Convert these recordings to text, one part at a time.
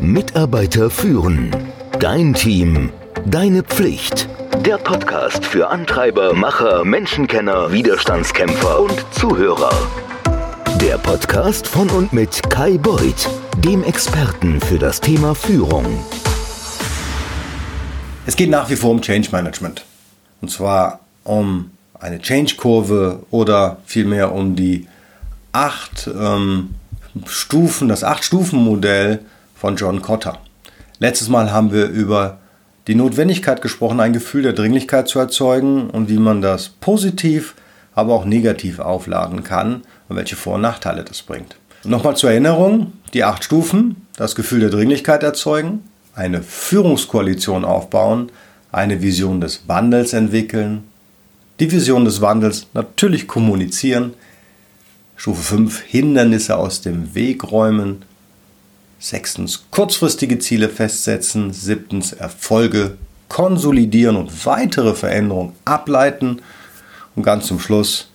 Mitarbeiter führen. Dein Team. Deine Pflicht. Der Podcast für Antreiber, Macher, Menschenkenner, Widerstandskämpfer und Zuhörer. Der Podcast von und mit Kai Beuth, dem Experten für das Thema Führung. Es geht nach wie vor um Change Management. Und zwar um eine Change-Kurve oder vielmehr um die acht ähm, Stufen, das Acht-Stufen-Modell von John Cotter. Letztes Mal haben wir über die Notwendigkeit gesprochen, ein Gefühl der Dringlichkeit zu erzeugen und wie man das positiv, aber auch negativ aufladen kann und welche Vor- und Nachteile das bringt. Nochmal zur Erinnerung, die acht Stufen, das Gefühl der Dringlichkeit erzeugen, eine Führungskoalition aufbauen, eine Vision des Wandels entwickeln, die Vision des Wandels natürlich kommunizieren, Stufe 5 Hindernisse aus dem Weg räumen. Sechstens kurzfristige Ziele festsetzen. Siebtens Erfolge konsolidieren und weitere Veränderungen ableiten. Und ganz zum Schluss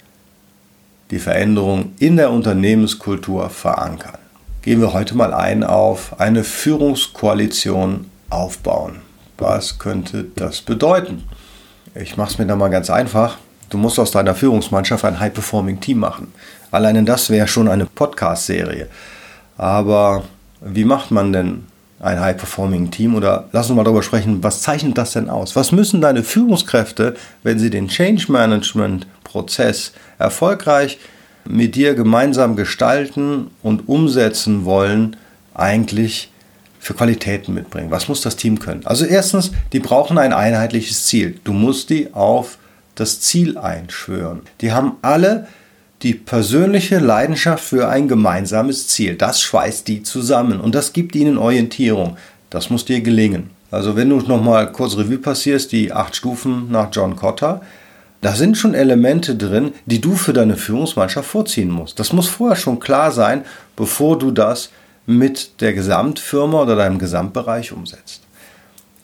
die Veränderung in der Unternehmenskultur verankern. Gehen wir heute mal ein auf eine Führungskoalition aufbauen. Was könnte das bedeuten? Ich mache es mir da mal ganz einfach. Du musst aus deiner Führungsmannschaft ein High-Performing-Team machen. Alleine das wäre schon eine Podcast-Serie. Aber wie macht man denn ein High-Performing-Team? Oder lass uns mal darüber sprechen, was zeichnet das denn aus? Was müssen deine Führungskräfte, wenn sie den Change-Management-Prozess erfolgreich mit dir gemeinsam gestalten und umsetzen wollen, eigentlich für Qualitäten mitbringen? Was muss das Team können? Also erstens, die brauchen ein einheitliches Ziel. Du musst die auf das Ziel einschwören. Die haben alle die persönliche Leidenschaft für ein gemeinsames Ziel. Das schweißt die zusammen und das gibt ihnen Orientierung. Das muss dir gelingen. Also wenn du nochmal kurz Revue passierst, die acht Stufen nach John Cotter, da sind schon Elemente drin, die du für deine Führungsmannschaft vorziehen musst. Das muss vorher schon klar sein, bevor du das mit der Gesamtfirma oder deinem Gesamtbereich umsetzt.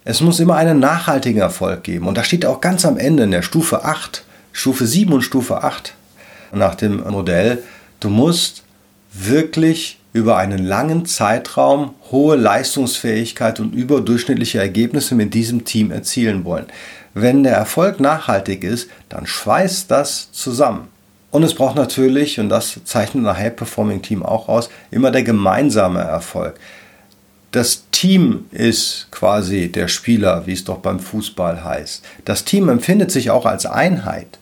Es muss immer einen nachhaltigen Erfolg geben. Und da steht auch ganz am Ende in der Stufe 8, Stufe 7 und Stufe 8 nach dem Modell, du musst wirklich über einen langen Zeitraum hohe Leistungsfähigkeit und überdurchschnittliche Ergebnisse mit diesem Team erzielen wollen. Wenn der Erfolg nachhaltig ist, dann schweißt das zusammen. Und es braucht natürlich, und das zeichnet ein High-Performing-Team auch aus, immer der gemeinsame Erfolg. Das Team ist quasi der Spieler, wie es doch beim Fußball heißt. Das Team empfindet sich auch als Einheit.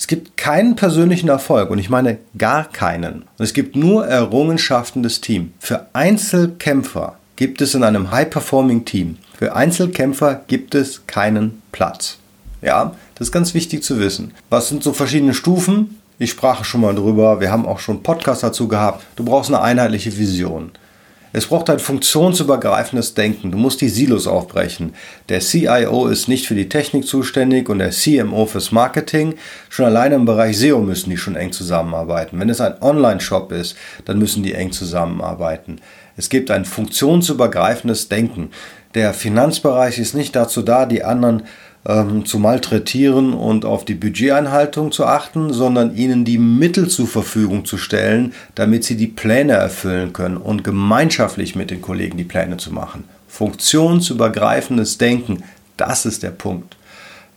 Es gibt keinen persönlichen Erfolg und ich meine gar keinen. Es gibt nur Errungenschaften des Teams. Für Einzelkämpfer gibt es in einem High-Performing-Team, für Einzelkämpfer gibt es keinen Platz. Ja, das ist ganz wichtig zu wissen. Was sind so verschiedene Stufen? Ich sprach schon mal drüber, wir haben auch schon Podcast dazu gehabt. Du brauchst eine einheitliche Vision. Es braucht ein funktionsübergreifendes Denken. Du musst die Silos aufbrechen. Der CIO ist nicht für die Technik zuständig und der CMO fürs Marketing. Schon alleine im Bereich SEO müssen die schon eng zusammenarbeiten. Wenn es ein Online-Shop ist, dann müssen die eng zusammenarbeiten. Es gibt ein funktionsübergreifendes Denken. Der Finanzbereich ist nicht dazu da, die anderen ähm, zu malträtieren und auf die Budgeteinhaltung zu achten, sondern ihnen die Mittel zur Verfügung zu stellen, damit sie die Pläne erfüllen können und gemeinschaftlich mit den Kollegen die Pläne zu machen. Funktionsübergreifendes Denken, das ist der Punkt.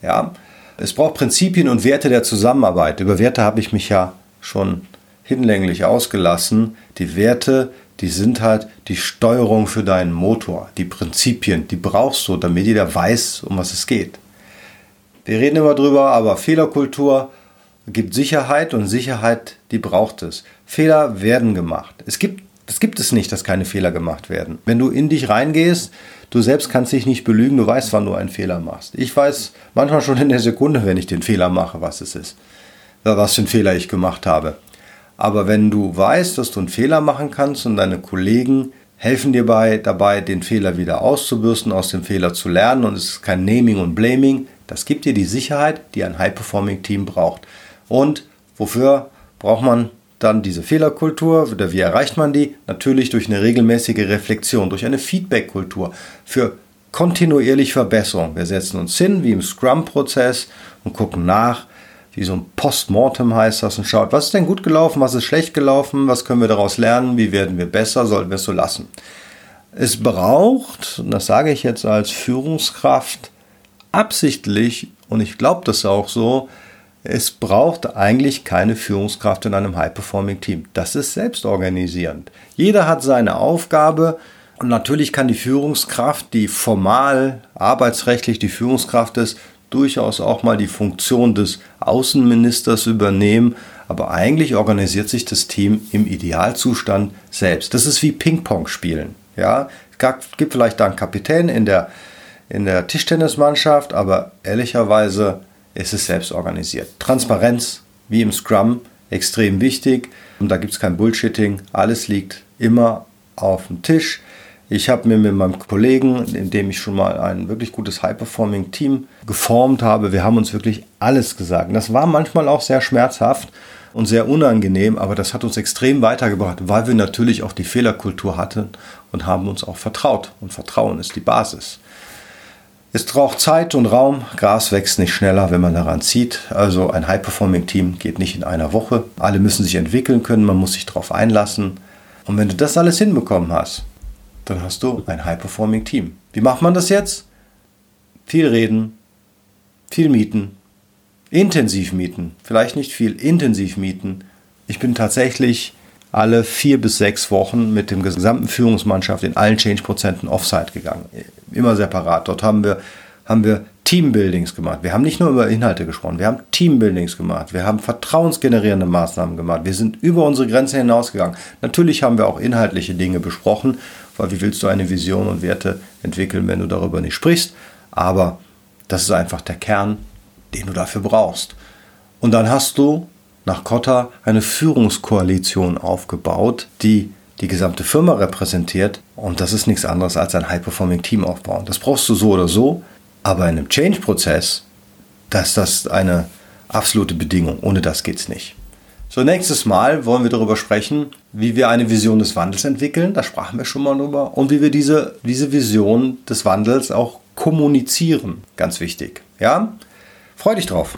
Ja, es braucht Prinzipien und Werte der Zusammenarbeit. Über Werte habe ich mich ja schon hinlänglich ausgelassen. Die Werte, die sind halt die Steuerung für deinen Motor. Die Prinzipien, die brauchst du, damit jeder weiß, um was es geht. Wir reden immer drüber, aber Fehlerkultur gibt Sicherheit und Sicherheit, die braucht es. Fehler werden gemacht. Es gibt, es gibt es nicht, dass keine Fehler gemacht werden. Wenn du in dich reingehst, du selbst kannst dich nicht belügen, du weißt, wann du einen Fehler machst. Ich weiß manchmal schon in der Sekunde, wenn ich den Fehler mache, was es ist. Was für einen Fehler ich gemacht habe. Aber wenn du weißt, dass du einen Fehler machen kannst und deine Kollegen helfen dir bei, dabei, den Fehler wieder auszubürsten, aus dem Fehler zu lernen und es ist kein Naming und Blaming, das gibt dir die Sicherheit, die ein High-Performing-Team braucht. Und wofür braucht man dann diese Fehlerkultur? Oder wie erreicht man die? Natürlich durch eine regelmäßige Reflexion, durch eine Feedback-Kultur für kontinuierliche Verbesserung. Wir setzen uns hin, wie im Scrum-Prozess, und gucken nach, wie so ein Postmortem heißt das, und schaut, was ist denn gut gelaufen, was ist schlecht gelaufen, was können wir daraus lernen, wie werden wir besser, sollten wir es so lassen. Es braucht, und das sage ich jetzt als Führungskraft, absichtlich, und ich glaube das auch so, es braucht eigentlich keine Führungskraft in einem High-Performing-Team. Das ist selbstorganisierend. Jeder hat seine Aufgabe und natürlich kann die Führungskraft, die formal arbeitsrechtlich die Führungskraft ist, durchaus auch mal die Funktion des Außenministers übernehmen. Aber eigentlich organisiert sich das Team im Idealzustand selbst. Das ist wie Ping-Pong spielen. Ja, es gibt vielleicht da einen Kapitän in der, in der Tischtennismannschaft, aber ehrlicherweise ist es selbst organisiert. Transparenz, wie im Scrum, extrem wichtig. Und da gibt es kein Bullshitting. Alles liegt immer auf dem Tisch. Ich habe mir mit meinem Kollegen, in dem ich schon mal ein wirklich gutes High-Performing-Team geformt habe, wir haben uns wirklich alles gesagt. Das war manchmal auch sehr schmerzhaft und sehr unangenehm, aber das hat uns extrem weitergebracht, weil wir natürlich auch die Fehlerkultur hatten und haben uns auch vertraut. Und Vertrauen ist die Basis. Es braucht Zeit und Raum. Gras wächst nicht schneller, wenn man daran zieht. Also ein High-Performing-Team geht nicht in einer Woche. Alle müssen sich entwickeln können, man muss sich darauf einlassen. Und wenn du das alles hinbekommen hast, dann hast du ein High-Performing-Team. Wie macht man das jetzt? Viel reden, viel mieten, intensiv mieten. Vielleicht nicht viel, intensiv mieten. Ich bin tatsächlich alle vier bis sechs Wochen mit dem gesamten Führungsmannschaft in allen Change-Prozenten Offsite gegangen. Immer separat. Dort haben wir, haben wir Teambuildings gemacht. Wir haben nicht nur über Inhalte gesprochen, wir haben Teambuildings gemacht. Wir haben vertrauensgenerierende Maßnahmen gemacht. Wir sind über unsere Grenze hinausgegangen. Natürlich haben wir auch inhaltliche Dinge besprochen, weil wie willst du eine Vision und Werte entwickeln, wenn du darüber nicht sprichst? Aber das ist einfach der Kern, den du dafür brauchst. Und dann hast du nach Kotta eine Führungskoalition aufgebaut, die die gesamte Firma repräsentiert. Und das ist nichts anderes als ein High-Performing-Team aufbauen. Das brauchst du so oder so, aber in einem Change-Prozess, ist das eine absolute Bedingung. Ohne das geht es nicht. So, nächstes Mal wollen wir darüber sprechen, wie wir eine Vision des Wandels entwickeln. Da sprachen wir schon mal drüber. Und wie wir diese, diese Vision des Wandels auch kommunizieren. Ganz wichtig. Ja? Freu dich drauf.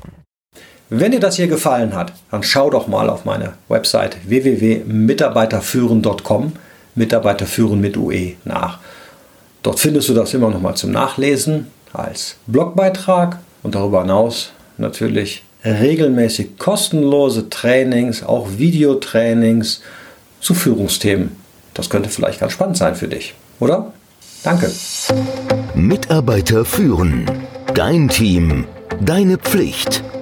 Wenn dir das hier gefallen hat, dann schau doch mal auf meine Website www.mitarbeiterführen.com, Mitarbeiter führen mit UE nach. Dort findest du das immer noch mal zum Nachlesen als Blogbeitrag und darüber hinaus natürlich regelmäßig kostenlose Trainings, auch Videotrainings zu Führungsthemen. Das könnte vielleicht ganz spannend sein für dich, oder? Danke. Mitarbeiter führen. Dein Team. Deine Pflicht.